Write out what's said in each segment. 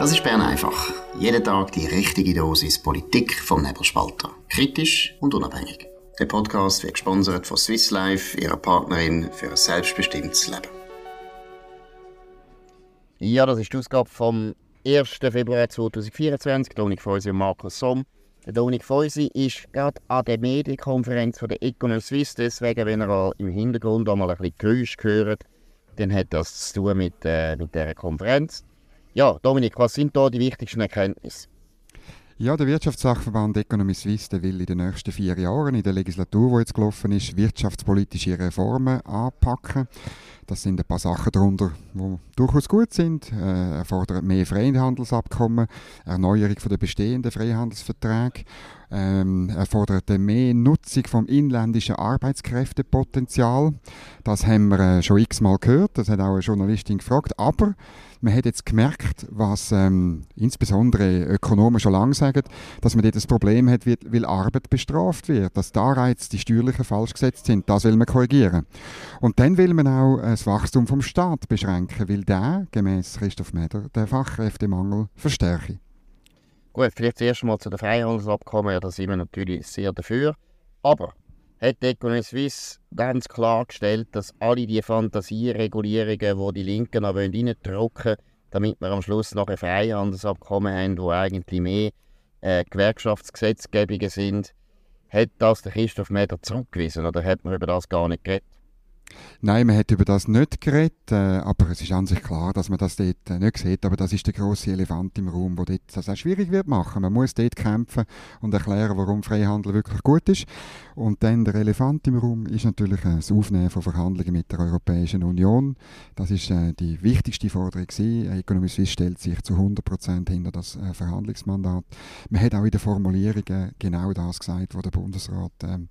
Das ist Bern einfach. Jeden Tag die richtige Dosis Politik vom Nebelspalter. Kritisch und unabhängig. Der Podcast wird gesponsert von Swiss Life, ihrer Partnerin für ein selbstbestimmtes Leben. Ja, das ist die Ausgabe vom 1. Februar 2024. Dominik Feusi und Markus Somm. Der Dominik Feusi ist gerade an der Medienkonferenz von der Econom Suisse. Deswegen, wenn ihr im Hintergrund einmal ein bisschen Geräusch hört, dann hat das zu tun mit, äh, mit dieser Konferenz. Ja, Dominik, was sind da die wichtigsten Erkenntnisse? Ja, der Wirtschaftssachverband Economy Suisse will in den nächsten vier Jahren in der Legislatur, die jetzt gelaufen ist, wirtschaftspolitische Reformen anpacken. Das sind ein paar Sachen darunter, die durchaus gut sind. Äh, er fordert mehr Freihandelsabkommen, Erneuerung der bestehenden Freihandelsverträge. Ähm, er fordert mehr Nutzung vom inländischen Arbeitskräftepotenzial. Das haben wir äh, schon x-mal gehört, das hat auch eine Journalistin gefragt. Aber man hat jetzt gemerkt, was ähm, insbesondere Ökonomen schon lange sagen, dass man dort das Problem hat, weil Arbeit bestraft wird, dass die Anreize, die steuerlichen falsch gesetzt sind. Das will man korrigieren. Und dann will man auch das Wachstum vom Staat beschränken, weil der, gemäß Christoph Meder, den Fachkräftemangel verstärke. Gut, vielleicht zuerst mal zu den Freihandelsabkommen, ja, da sind wir natürlich sehr dafür. Aber hat Economie Suisse ganz klar gestellt, dass alle die Fantasieregulierungen, die die Linken noch reindrücken wollen, damit wir am Schluss noch ein Freihandelsabkommen haben, wo eigentlich mehr äh, Gewerkschaftsgesetzgebungen sind, hat das der Christoph Meder zurückgewiesen oder hat man über das gar nicht geredet? Nein, man hat über das nicht geredet, äh, aber es ist an sich klar, dass man das dort äh, nicht sieht. Aber das ist der große Elefant im Raum, wo dort das auch schwierig wird machen. Man muss dort kämpfen und erklären, warum Freihandel wirklich gut ist. Und dann der Elefant im Raum ist natürlich äh, das Aufnehmen von Verhandlungen mit der Europäischen Union. Das ist die wichtigste Forderung. Economy Suisse stellt sich zu 100 Prozent hinter das Verhandlungsmandat. Man hat auch in den Formulierungen genau das gesagt, was der Bundesrat ähm,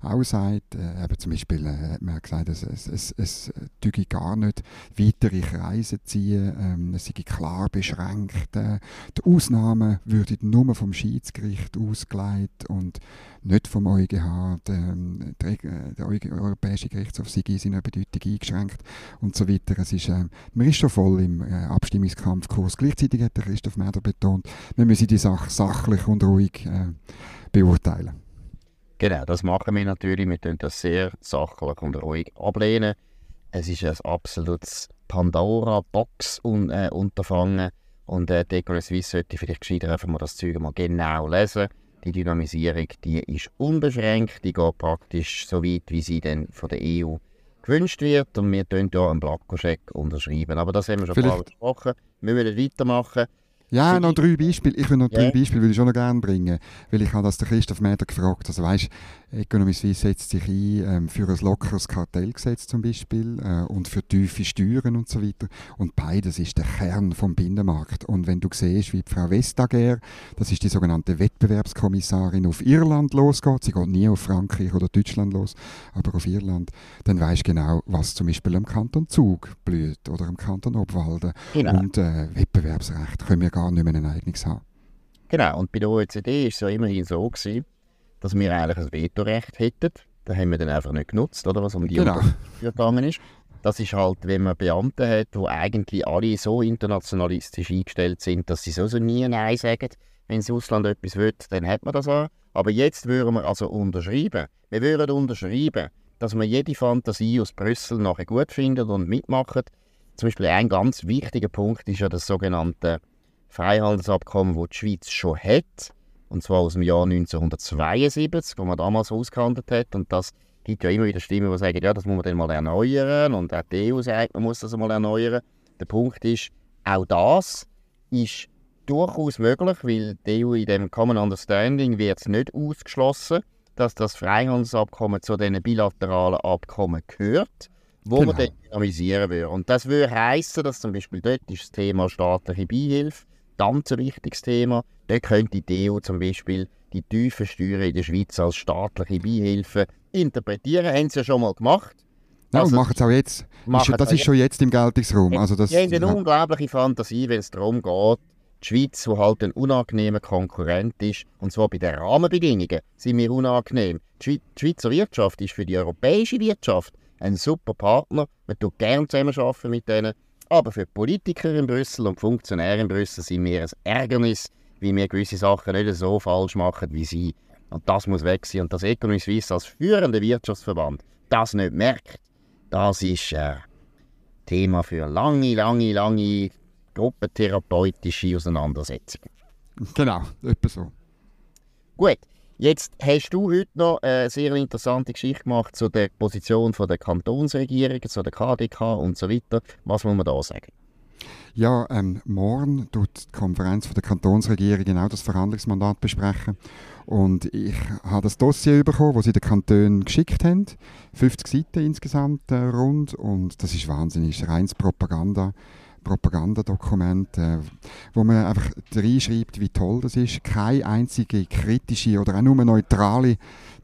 auch sagt. Eben zum Beispiel hat man gesagt, es, es, es, es tüge gar nicht weitere Kreise ziehen, ähm, es sei klar beschränkt. Äh, die Ausnahmen würden nur vom Schiedsgericht ausgelegt und nicht vom EuGH. Der, der, der Europäische Gerichtshof sei in seiner Bedeutung eingeschränkt und so weiter. Es ist, äh, man ist schon voll im äh, Abstimmungskampfkurs. Gleichzeitig hat der Christoph Merder betont, wir müssen die Sache sachlich und ruhig äh, beurteilen. Genau, das machen wir natürlich. Wir tun das sehr sachlich und ruhig ablehnen. Es ist ein absolutes Pandora-Box-Unterfangen. Äh, und äh, Decor Suisse sollte vielleicht gescheiter einfach mal das Zeug mal genau lesen. Die Dynamisierung, die ist unbeschränkt, die geht praktisch so weit, wie sie dann von der EU gewünscht wird. Und wir tun hier einen Blankoscheck unterschreiben. Aber das haben wir schon ein paar besprochen. Wir müssen weitermachen. Ja, noch drei Beispiele. Ich will noch drei yeah. Beispiele, würde ich schon noch gerne bringen. Weil ich habe das der Christoph Mäder gefragt. Also weißt, Economy Suisse setzt sich ein ähm, für ein lockeres Kartellgesetz zum Beispiel äh, und für tiefe Steuern und so weiter. Und beides ist der Kern vom Binnenmarkt. Und wenn du siehst, wie Frau Vestager, das ist die sogenannte Wettbewerbskommissarin, auf Irland losgeht, sie geht nie auf Frankreich oder Deutschland los, aber auf Irland, dann weißt du genau, was zum Beispiel im Kanton Zug blüht oder im Kanton Obwalden. Genau. Und äh, Wettbewerbsrecht können wir gar nicht mehr ein eigenes haben. Genau, und bei der OECD war es ja immerhin so, gewesen, dass wir eigentlich ein Vetorecht hätten. Das haben wir dann einfach nicht genutzt, oder, was um die genau. gegangen ist. Das ist halt, wenn man Beamte hat, die eigentlich alle so internationalistisch eingestellt sind, dass sie so nie Nein sagen. Wenn das Ausland etwas will, dann hat man das auch. Aber jetzt würden wir also unterschreiben. Wir würden unterschreiben, dass man jede Fantasie aus Brüssel nachher gut findet und mitmacht. Zum Beispiel ein ganz wichtiger Punkt ist ja das sogenannte Freihandelsabkommen, das die Schweiz schon hat und zwar aus dem Jahr 1972, wo man damals ausgehandelt hat. Und das gibt ja immer wieder Stimmen, die sagen, ja, das muss man dann mal erneuern. Und auch die EU sagt, man muss das mal erneuern. Der Punkt ist, auch das ist durchaus möglich, weil die EU in dem Common Understanding wird nicht ausgeschlossen, dass das Freihandelsabkommen zu diesen bilateralen Abkommen gehört, wo genau. man dann dynamisieren würde. Und das würde heißen, dass zum Beispiel dort ist das Thema staatliche Beihilfe ganz ein wichtiges Thema. Da könnte die EU zum Beispiel die tiefen Steuern in der Schweiz als staatliche Beihilfe interpretieren. Haben sie ja schon mal gemacht. Ja, also, machen es auch jetzt. Ist, das ist schon jetzt im Geltungsraum. Also das, die haben eine ja. unglaubliche Fantasie, wenn es darum geht, die Schweiz, die halt ein unangenehmer Konkurrent ist, und zwar bei den Rahmenbedingungen sind wir unangenehm. Die, Schweizer Wirtschaft ist für die europäische Wirtschaft ein super Partner. Man tut gerne zusammenarbeiten mit denen. Aber für die Politiker in Brüssel und Funktionäre in Brüssel sind wir ein Ärgernis, wie wir gewisse Sachen nicht so falsch machen wie sie. Und das muss weg sein. Und dass Economy Suisse als führender Wirtschaftsverband das nicht merkt, das ist äh, Thema für lange, lange, lange gruppentherapeutische Auseinandersetzungen. Genau, etwa so. Gut, jetzt hast du heute noch eine sehr interessante Geschichte gemacht zu der Position der Kantonsregierung, zu der KDK und so weiter. Was muss man da sagen? Ja, ähm, morgen tut die Konferenz von der Kantonsregierung genau das Verhandlungsmandat besprechen. Und ich habe das Dossier bekommen, das sie den Kantonen geschickt haben. 50 Seiten insgesamt äh, rund. Und das ist wahnsinnig, das ist reines Propaganda. Propagandadokument, äh, wo man einfach reinschreibt, wie toll das ist. Keine einzige kritische oder auch nur neutrale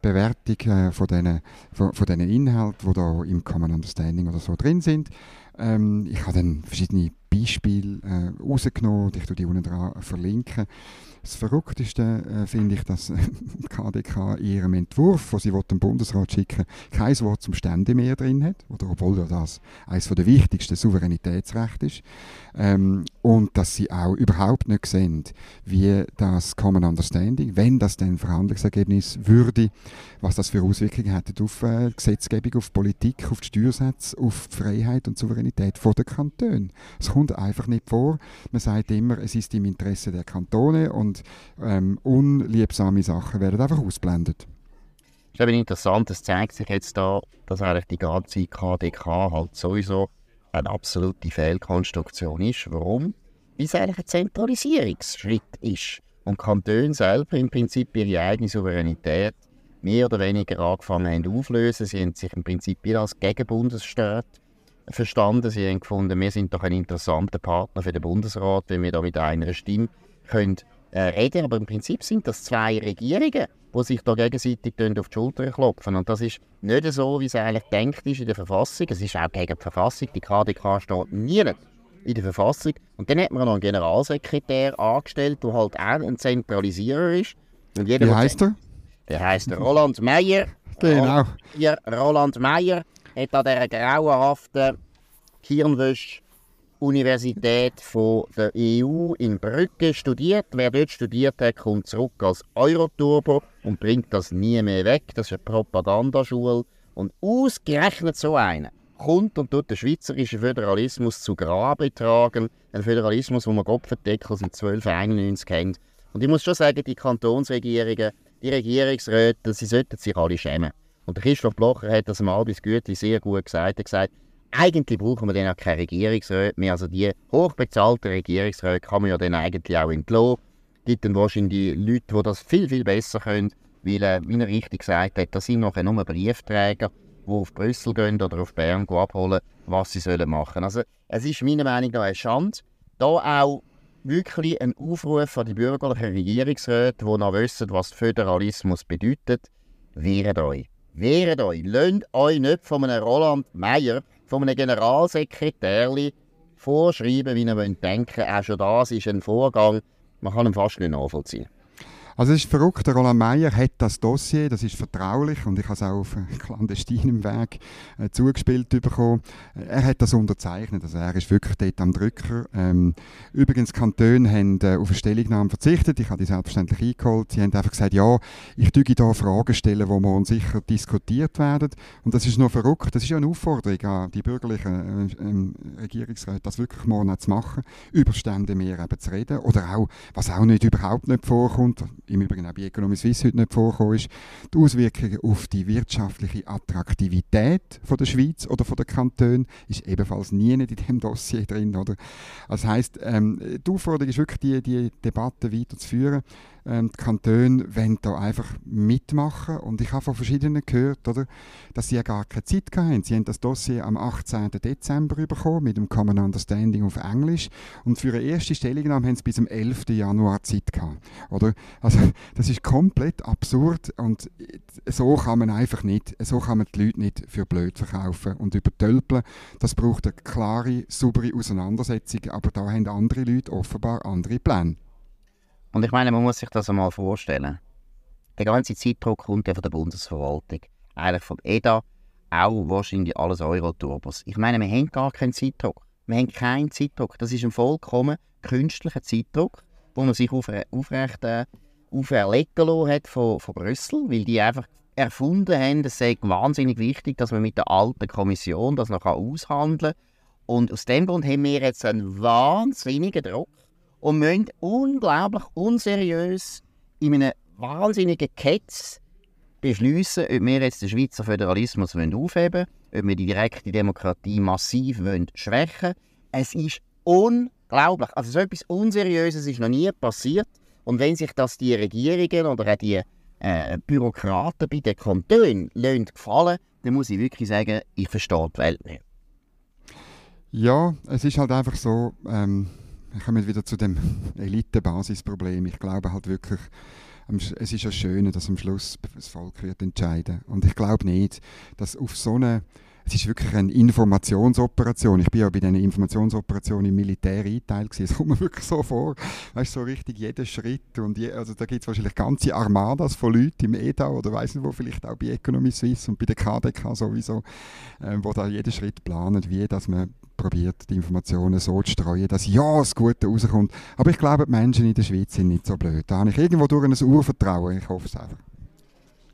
Bewertung äh, von diesen von, von Inhalten, die da im Common Understanding oder so drin sind. Ähm, ich habe dann verschiedene Beispiele äh, rausgenommen, ich die unten dran verlinken. Das Verrückteste äh, finde ich, dass die KDK in ihrem Entwurf, den sie dem Bundesrat schicken kein Wort zum Ständemeer drin hat, oder obwohl das eines der wichtigsten Souveränitätsrechte ist. Ähm, und dass sie auch überhaupt nicht sehen, wie das Common Understanding, wenn das dann Verhandlungsergebnis würde, was das für Auswirkungen hätte auf äh, Gesetzgebung, auf Politik, auf die Steuersätze, auf die Freiheit und Souveränität der Kantone. Es kommt einfach nicht vor. Man sagt immer, es ist im Interesse der Kantone und ähm, unliebsame Sachen werden einfach ausblendet. Das ist eben interessant, es zeigt sich jetzt da, dass eigentlich die ganze KDK halt sowieso eine absolute Fehlkonstruktion ist. Warum? Weil es eigentlich ein Zentralisierungsschritt ist. Und Kantone selber im Prinzip ihre eigene Souveränität mehr oder weniger angefangen haben auflösen. Sie haben sich im Prinzip wieder als Gegenbundesstaat verstanden. Sie haben gefunden, wir sind doch ein interessanter Partner für den Bundesrat, wenn wir da mit einer Stimme können äh, reden, aber im Prinzip sind das zwei Regierungen, die sich da gegenseitig auf die Schulter klopfen. Und das ist nicht so, wie es eigentlich denkt ist in der Verfassung. Es ist auch gegen die Verfassung. Die KDK steht nie in der Verfassung. Und dann hat man noch einen Generalsekretär angestellt, der halt auch ein Zentralisierer ist. Und jeder, wie heißt er? Der heißt Roland Meyer. Genau. Roland Meyer hat an dieser grauenhaften Hirnwäsche Universität von der EU in Brügge studiert. Wer dort studiert hat, kommt zurück als Euroturbo und bringt das nie mehr weg. Das ist eine Propagandaschule. Und ausgerechnet so eine kommt und tut den schweizerischen Föderalismus zu Grabe tragen. Ein Föderalismus, wo man Kopfendeckel seit 1291 kennt. Und ich muss schon sagen, die Kantonsregierungen, die Regierungsräte, sie sollten sich alle schämen. Und Christoph Blocher hat das mal bis Gütli sehr gut gesagt. Er hat gesagt, eigentlich brauchen wir dann auch keine Regierungsräte mehr. Also die hochbezahlten Regierungsräte kann man ja dann eigentlich auch entlassen. Es gibt dann wahrscheinlich Leute, die das viel, viel besser können, weil, äh, wie er richtig gesagt hat, das sind nachher nur Briefträger, die auf Brüssel gehen oder auf Bern abholen, was sie sollen machen. Also es ist meiner Meinung nach eine Schande, da auch wirklich ein Aufruf an die bürgerlichen Regierungsräte, die noch wissen, was Föderalismus bedeutet, wehret euch. Wehret euch. Lasst euch nicht von einem Roland Meyer von einem Generalsekretär vorschreiben, wie ihr denken Auch schon das ist ein Vorgang, man kann ihn fast nicht nachvollziehen. Also es ist verrückt, der Roland Meyer hat das Dossier, das ist vertraulich und ich habe es auch auf klandestinem Weg äh, zugespielt bekommen. Er hat das unterzeichnet, also er ist wirklich dort am Drücker. Ähm, übrigens, Kantone haben äh, auf eine Stellungnahme verzichtet, ich habe die selbstverständlich eingeholt. Sie haben einfach gesagt, ja, ich tue hier Fragen stellen, die morgen sicher diskutiert werden. Und das ist noch verrückt, das ist ja eine Aufforderung an die bürgerlichen äh, äh, Regierungsräte, das wirklich morgen zu machen, über Stände mehr eben zu reden oder auch, was auch nicht überhaupt nicht vorkommt, im Übrigen auch bei Economy Suisse heute nicht vorkommen ist, die Auswirkungen auf die wirtschaftliche Attraktivität von der Schweiz oder von der Kantone ist ebenfalls nie in diesem Dossier drin. Oder? Das heisst, ähm, die Aufforderung ist wirklich, die, die Debatte weiterzuführen ähm, die Kantone wollen da einfach mitmachen. Und ich habe von verschiedenen gehört, oder, dass sie ja gar keine Zeit hatten. Sie haben das Dossier am 18. Dezember bekommen mit dem Common Understanding auf Englisch. Und für eine erste Stellungnahme haben sie bis zum 11. Januar Zeit gehabt. Oder? Also, das ist komplett absurd und so kann man einfach nicht, so kann man die Leute nicht für blöd verkaufen und übertölpeln. Das braucht eine klare, saubere Auseinandersetzung, aber da haben andere Leute offenbar andere Pläne. Und ich meine, man muss sich das einmal vorstellen. Der ganze Zeitdruck kommt ja von der Bundesverwaltung. Eigentlich vom EDA, auch wahrscheinlich alles Euro-Turbos. Ich meine, wir haben gar keinen Zeitdruck. Wir haben keinen Zeitdruck. Das ist ein vollkommen künstlicher Zeitdruck, den man sich aufre aufrecht äh, auferlegen hat von, von Brüssel, weil die einfach erfunden haben, es sei wahnsinnig wichtig, dass man mit der alten Kommission das noch aushandeln kann. Und aus dem Grund haben wir jetzt einen wahnsinnigen Druck und müssen unglaublich unseriös in einem wahnsinnigen Ketz beschließen, ob wir jetzt den Schweizer Föderalismus aufheben wollen, ob wir die direkte Demokratie massiv schwächen wollen. Es ist unglaublich. Also so etwas Unseriöses ist noch nie passiert. Und wenn sich das die Regierungen oder auch die äh, Bürokraten bei den Kantonen gefallen dann muss ich wirklich sagen, ich verstehe die Welt nicht. Ja, es ist halt einfach so, ähm, wir kommen wieder zu dem Elite-Basisproblem. Ich glaube halt wirklich, es ist ja schön, dass am Schluss das Volk wird entscheiden. Und ich glaube nicht, dass auf so eine es ist wirklich eine Informationsoperation. Ich bin ja bei diesen Informationsoperationen im Militär eingeteilt. Es kommt mir wirklich so vor, weißt so richtig jeden Schritt. Und je, also da gibt es wahrscheinlich ganze Armadas von Leuten im EDA oder weiß nicht wo, vielleicht auch bei Economy Suisse und bei der KDK sowieso, äh, wo da jeden Schritt planen, wie dass man probiert, die Informationen so zu streuen, dass ja das Gute rauskommt. Aber ich glaube, die Menschen in der Schweiz sind nicht so blöd. Da habe ich irgendwo durch ein Urvertrauen. Ich hoffe es einfach.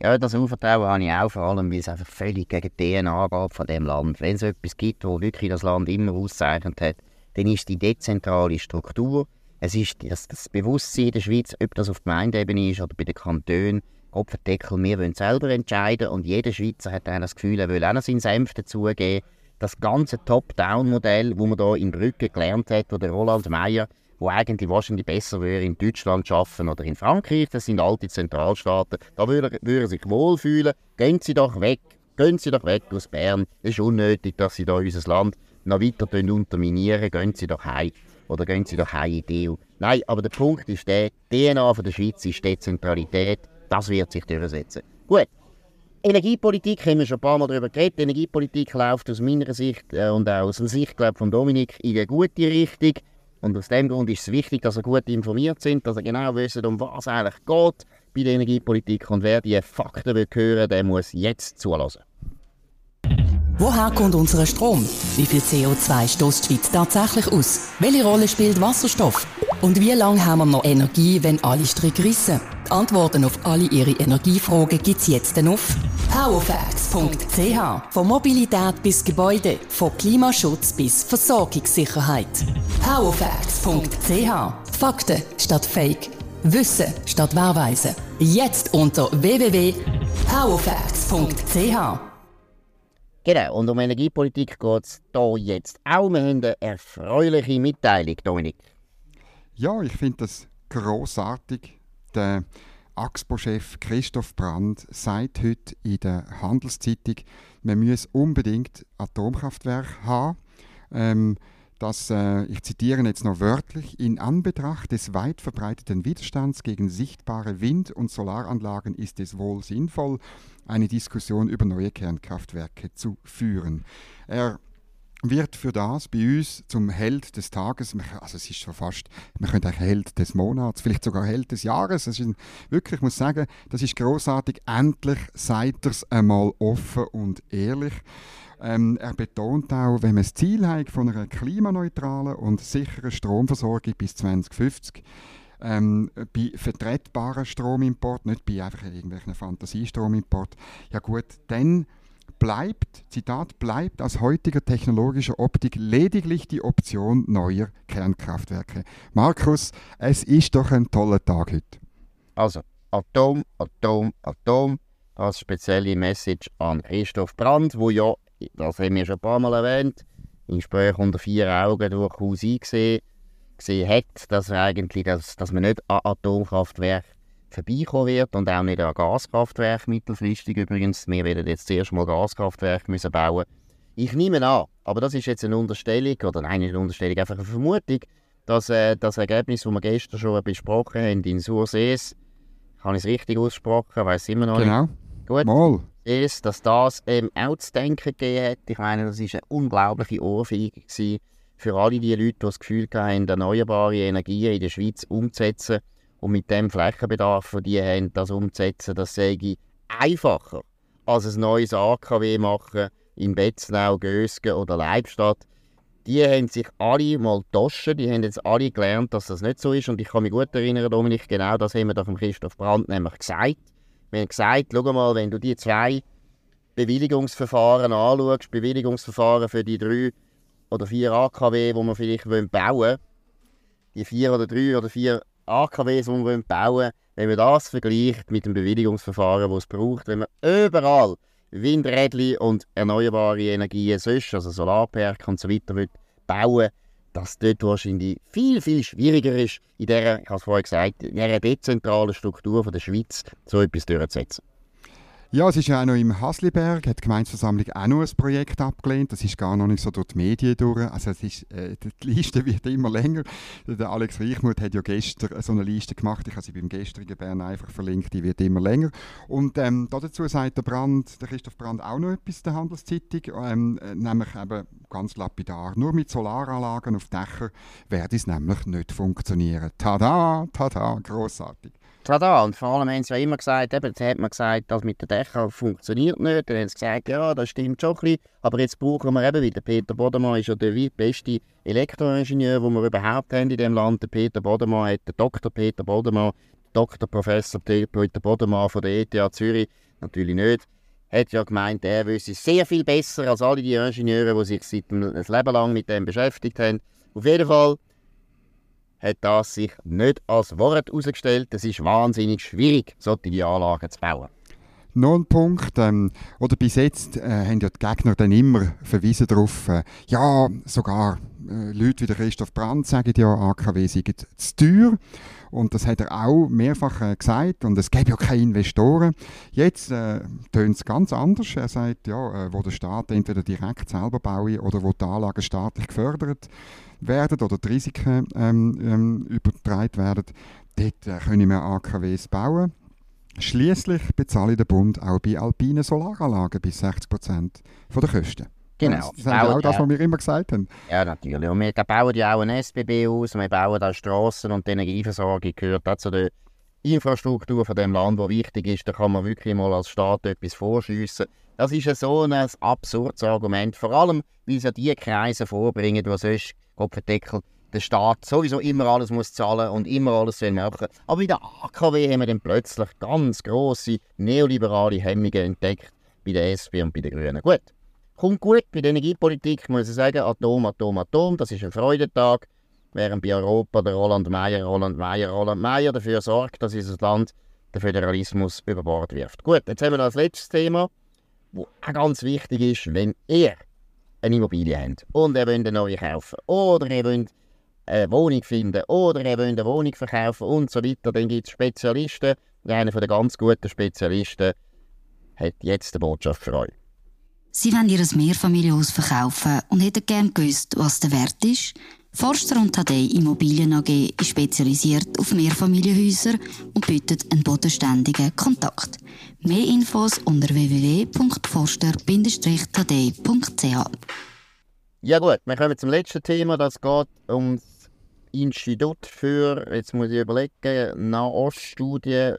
Ja, das Urvertrauen habe ich auch, vor allem, weil es einfach völlig gegen die DNA geht von dem Land. Wenn es etwas gibt, wo wirklich das Land immer auszeichnet hat, dann ist die dezentrale Struktur. Es ist das, das Bewusstsein in der Schweiz, ob das auf Gemeindeebene ist oder bei den Kantonen, Kopfendeckel, wir wollen selber entscheiden und jeder Schweizer hat dann das Gefühl, er will auch noch seinen Senf dazugeben. Das ganze Top-Down-Modell, das man hier in Brügge gelernt hat, oder Roland Meyer, wo eigentlich wahrscheinlich besser wäre in Deutschland schaffen oder in Frankreich. Das sind alte Zentralstaaten. Da würde er sich wohlfühlen. Gehen Sie doch weg. Gehen Sie doch weg aus Bern. Es ist unnötig, dass Sie da unser Land noch weiter unterminieren. Gehen Sie doch heim. Oder gehen Sie doch heim in die EU. Nein, aber der Punkt ist der, die DNA von der Schweiz ist Dezentralität. Das wird sich durchsetzen. Gut. Energiepolitik haben wir schon ein paar Mal darüber geredet. Energiepolitik läuft aus meiner Sicht äh, und auch aus der Sicht glaub, von Dominik in eine gute Richtung. Und aus dem Grund ist es wichtig, dass sie gut informiert sind, dass sie genau wissen, um was es eigentlich geht bei der Energiepolitik. Und wer diese Fakten will hören, der muss jetzt zulassen. Woher kommt unser Strom? Wie viel CO2 stößt die Schweiz tatsächlich aus? Welche Rolle spielt Wasserstoff? Und wie lange haben wir noch Energie, wenn alle Stricke rissen? Die Antworten auf alle Ihre Energiefragen gibt es jetzt auf powerfacts.ch. Von Mobilität bis Gebäude, von Klimaschutz bis Versorgungssicherheit. powerfacts.ch. Fakten statt Fake. Wissen statt Wahrweise. Jetzt unter www.powerfacts.ch. Genau, und um Energiepolitik geht es hier jetzt auch. Wir haben eine erfreuliche Mitteilung, Dominik. Ja, ich finde das großartig. Der AXPO-Chef Christoph Brandt sagt heute in der Handelszeitung, man müsse unbedingt Atomkraftwerke haben. Ähm, das, äh, ich zitiere jetzt noch wörtlich, in Anbetracht des weit verbreiteten Widerstands gegen sichtbare Wind- und Solaranlagen ist es wohl sinnvoll, eine Diskussion über neue Kernkraftwerke zu führen. Er wird für das bei uns zum Held des Tages, also es ist schon fast, man könnte auch Held des Monats, vielleicht sogar Held des Jahres. Es ist ein, wirklich, ich muss sagen, das ist großartig. Endlich seid ihr es einmal offen und ehrlich. Ähm, er betont auch, wenn man das Ziel hat von einer klimaneutralen und sicheren Stromversorgung bis 2050, ähm, bei vertretbaren Stromimport, nicht bei einfach irgendwelchen Fantasiestromimport, ja gut, dann bleibt, Zitat, bleibt aus heutiger technologischer Optik lediglich die Option neuer Kernkraftwerke. Markus, es ist doch ein toller Tag heute. Also, Atom, Atom, Atom, als spezielle Message an Christoph Brandt, wo ja, das haben wir schon ein paar Mal erwähnt, im Gespräch unter vier Augen durchaus eingesehen gesehen hat, dass, eigentlich, dass, dass man nicht an Atomkraftwerk vorbeikommen wird und auch nicht an Gaskraftwerk mittelfristig übrigens. Wir werden jetzt zuerst mal Gaskraftwerke müssen bauen. Ich nehme an, aber das ist jetzt eine Unterstellung, oder nein, nicht eine Unterstellung, einfach eine Vermutung, dass äh, das Ergebnis, das wir gestern schon besprochen haben, in Sursees, habe ich es richtig ausgesprochen, weiß immer noch genau. nicht. Gut. Mal. Ist, dass das ähm, auch zu denken gegeben hat. Ich meine, das war eine unglaubliche Ohrfeige für alle die Leute, die das Gefühl haben, erneuerbare Energien in der Schweiz umzusetzen und mit dem Flächenbedarf, den die haben, das umzusetzen, das sei einfacher als ein neues AKW machen in Betznau, Gösgen oder Leibstadt. die haben sich alle mal getauscht, die haben jetzt alle gelernt, dass das nicht so ist und ich kann mich gut erinnern, Dominik, genau das haben wir da von Christoph Brandt nämlich gesagt. Wir haben gesagt, schau mal, wenn du die zwei Bewilligungsverfahren anschaust, Bewilligungsverfahren für die drei oder vier AKW, die wir vielleicht bauen wollen, die vier oder drei oder vier AKWs, die wir bauen wenn man das vergleicht mit dem Bewilligungsverfahren, das es braucht, wenn man überall Windräder und erneuerbare Energien sonst, also Solarpark und so weiter, will bauen dass dort wahrscheinlich viel, viel schwieriger ist, in dieser, ich habe es vorhin gesagt, in dieser dezentralen Struktur von der Schweiz so etwas durchzusetzen. Ja, es ist ja auch noch im Hasliberg, hat die Gemeindeversammlung auch noch ein Projekt abgelehnt. Das ist gar noch nicht so durch die Medien durch. Also es ist, äh, die Liste wird immer länger. Der Alex Reichmuth hat ja gestern so eine Liste gemacht. Ich habe sie beim gestrigen Bern einfach verlinkt. Die wird immer länger. Und ähm, dazu sagt der Brand, der Christoph Brand auch noch etwas der Handelszeitung, ähm, äh, nämlich eben ganz lapidar. Nur mit Solaranlagen auf Dächern werde es nämlich nicht funktionieren. Tada, tada, großartig. Tada, und vor allem haben sie ja immer gesagt, eben, jetzt hat man gesagt, das mit den Dächern funktioniert nicht. Dann haben sie gesagt, ja, das stimmt schon ein bisschen, aber jetzt brauchen wir eben wieder. Peter Bodemann ist ja der beste Elektroingenieur, den wir überhaupt haben in diesem Land. Der Peter Bodemann hat den Dr. Peter Bodemann, Dr. Professor Peter Bodemann von der ETH Zürich, natürlich nicht, hat ja gemeint, er wüsste sehr viel besser als alle die Ingenieure, die sich seit einem Leben lang mit dem beschäftigt haben. Auf jeden Fall hat das sich nicht als Wort herausgestellt. Es ist wahnsinnig schwierig, solche Anlagen zu bauen. Noch ein Punkt, ähm, oder bis jetzt äh, haben ja die Gegner dann immer verwiesen darauf, äh, ja, sogar äh, Leute wie der Christoph Brandt sagen ja, AKW sei zu teuer. Und das hat er auch mehrfach äh, gesagt. Und es gäbe ja keine Investoren. Jetzt äh, tönt es ganz anders. Er sagt, ja, äh, wo der Staat entweder direkt selber baue oder wo die Anlagen staatlich gefördert werden oder die Risiken ähm, ähm, übertragen werden, dort äh, können wir AKWs bauen. Schließlich bezahle der Bund auch bei alpinen Solaranlagen bis 60 Prozent der Kosten. Genau. Das ist auch das, was wir immer gesagt haben. Ja, natürlich. Und wir bauen ja auch ein SBB aus, wir bauen auch Strassen und die Energieversorgung gehört auch zu der Infrastruktur von dem Land, wo wichtig ist. Da kann man wirklich mal als Staat etwas vorschiessen. Das ist ja so ein absurdes Argument, vor allem, weil es ja die Kreise vorbringen, die sonst Kopfendeckel der Staat sowieso immer alles muss zahlen und immer alles machen. Aber bei der AKW haben wir dann plötzlich ganz grosse neoliberale Hemmungen entdeckt bei der SP und bei den Grünen. Gut, kommt gut bei der Energiepolitik, muss ich sagen, Atom, Atom, Atom, das ist ein Freudentag, während bei Europa der Roland Meyer, Roland Meyer, Roland Meyer dafür sorgt, dass unser Land den Föderalismus über Bord wirft. Gut, jetzt haben wir das letzte Thema, das auch ganz wichtig ist, wenn ihr eine Immobilie habt und ihr wollt eine neue kaufen oder ihr wollt eine Wohnung finden oder ihr wollt eine Wohnung verkaufen und so weiter, dann gibt es Spezialisten. Einer der ganz guten Spezialisten hat jetzt eine Botschaft für euch. Sie wollen ihr Mehrfamilienhaus verkaufen und hätten gerne gewusst, was der Wert ist. Forster und Tadei Immobilien AG ist spezialisiert auf Mehrfamilienhäuser und bietet einen bodenständigen Kontakt. Mehr Infos unter www.forster-tadei.ch Ja gut, wir kommen zum letzten Thema. Das geht um das Institut für, jetzt muss ich überlegen, Nahoststudie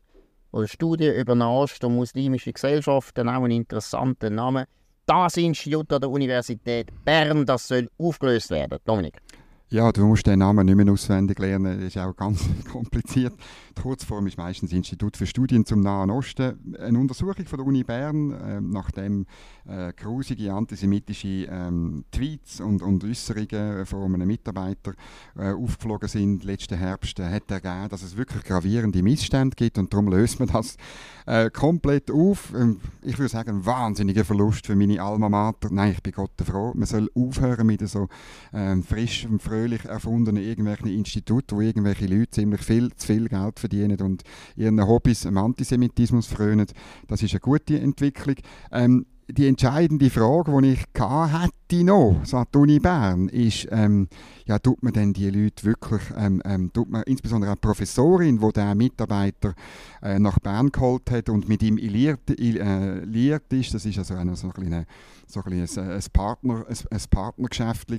oder Studie über Nahost und muslimische Gesellschaften, auch ein interessanter Name das Institut an der Universität Bern, das soll aufgelöst werden. Dominik. Ja, du musst den Namen nicht mehr auswendig lernen, das ist auch ganz kompliziert. Kurzform ist meistens Institut für Studien zum Nahen Osten. Eine Untersuchung von der Uni Bern, äh, nachdem äh, grusige antisemitische ähm, Tweets und, und Äußerungen von einem Mitarbeiter äh, aufgeflogen sind letzten Herbst, äh, hat ergeben, dass es wirklich gravierende Missstände gibt und darum löst man das äh, komplett auf. Ähm, ich würde sagen, ein wahnsinniger Verlust für meine Alma Mater. Nein, ich bin Gott froh. Man soll aufhören mit so ähm, frisch und fröhlich erfundenen irgendwelchen Instituten, wo irgendwelche Leute ziemlich viel zu viel Geld verdienen und ihren Hobbys im Antisemitismus frönen. Das ist eine gute Entwicklung. Ähm, die entscheidende Frage, die ich hätte noch, an die Uni Bern, ist, ähm, ja, tut man denn die Leute wirklich, ähm, ähm, tut man insbesondere eine Professorin, die der Mitarbeiter äh, nach Bern geholt hat und mit ihm liiert, äh, liiert ist, das ist also eine, so ein, kleine, so ein, ein, ein, Partner, ein, ein Partnergeschäft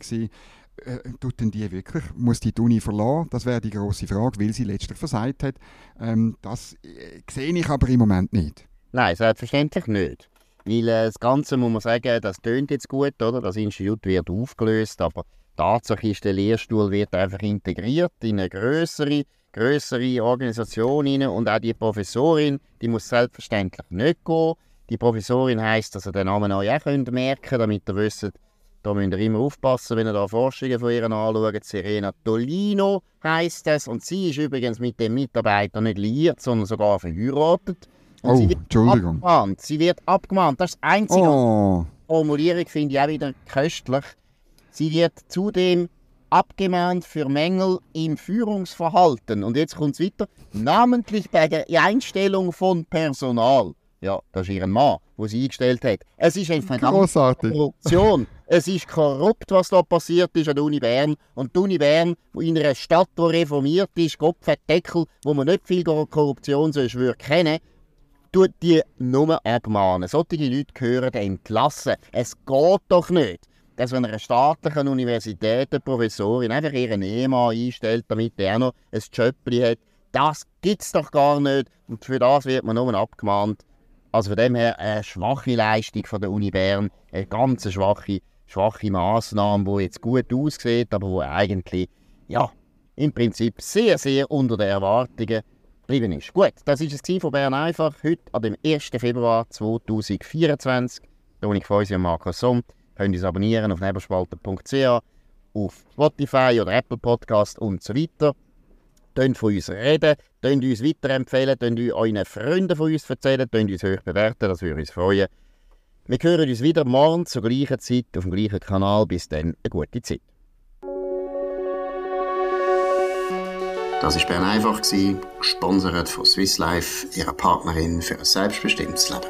äh, tut denn die wirklich, muss die, die Uni verlassen? Das wäre die große Frage, weil sie letztlich versagt hat. Ähm, das äh, sehe ich aber im Moment nicht. Nein, selbstverständlich nicht. Weil äh, das Ganze, muss man sagen, das tönt jetzt gut, oder? Das Institut wird aufgelöst, aber Tatsache ist, der Lehrstuhl wird einfach integriert in eine größere, größere Organisation rein und auch die Professorin, die muss selbstverständlich nicht gehen. Die Professorin heisst, dass ihr den Namen euch auch könnt merken damit ihr wisst, da müsst ihr immer aufpassen, wenn ihr da Forschungen von ihr anschaut. Serena Tolino heisst es und sie ist übrigens mit dem Mitarbeiter nicht liiert, sondern sogar verheiratet. Und Oh, sie wird Entschuldigung. Abgemahnt. Sie wird abgemahnt. Das ist das Einzige. Oh, Formulierung finde ich auch wieder köstlich. Sie wird zudem abgemahnt für Mängel im Führungsverhalten. Und jetzt kommt es weiter. Namentlich bei der Einstellung von Personal. Ja, das ist ihr Mann, wo sie eingestellt hat. Es ist eine verdammte. Korruption. Es ist korrupt, was da passiert ist an der Uni Bern. Und die Uni Bern, in einer Stadt, die reformiert ist, Kopfdeckel, wo man nicht viel Korruption kennen, tut die nur abmahnen. Solche Leute gehören entlassen. Es geht doch nicht, dass wenn einer staatlichen Universität eine Professorin einfach ihren Ehemann einstellt, damit er noch ein Jobli hat. Das gibt es doch gar nicht. Und für das wird man nur abgemahnt. Also von dem her eine schwache Leistung von der Uni Bern, eine ganz schwache, schwache Massnahme, die jetzt gut aussieht, aber wo eigentlich, ja, im Prinzip sehr, sehr unter den Erwartungen geblieben ist. Gut, das war es von Bern einfach, heute dem 1. Februar 2024. Toni Feusi und Markus Somm. Könnt uns abonnieren auf nebelspalter.ch, auf Spotify oder Apple Podcast und so weiter. Könnt von uns reden, könnt uns weiterempfehlen, könnt euren Freunden von uns erzählen, könnt uns hoch bewerten, das würde uns freuen. Wir hören uns wieder morgen zur gleichen Zeit auf dem gleichen Kanal. Bis dann, eine gute Zeit. Das war Bern einfach, gesponsert von Swiss Life, ihrer Partnerin für ein selbstbestimmtes Leben.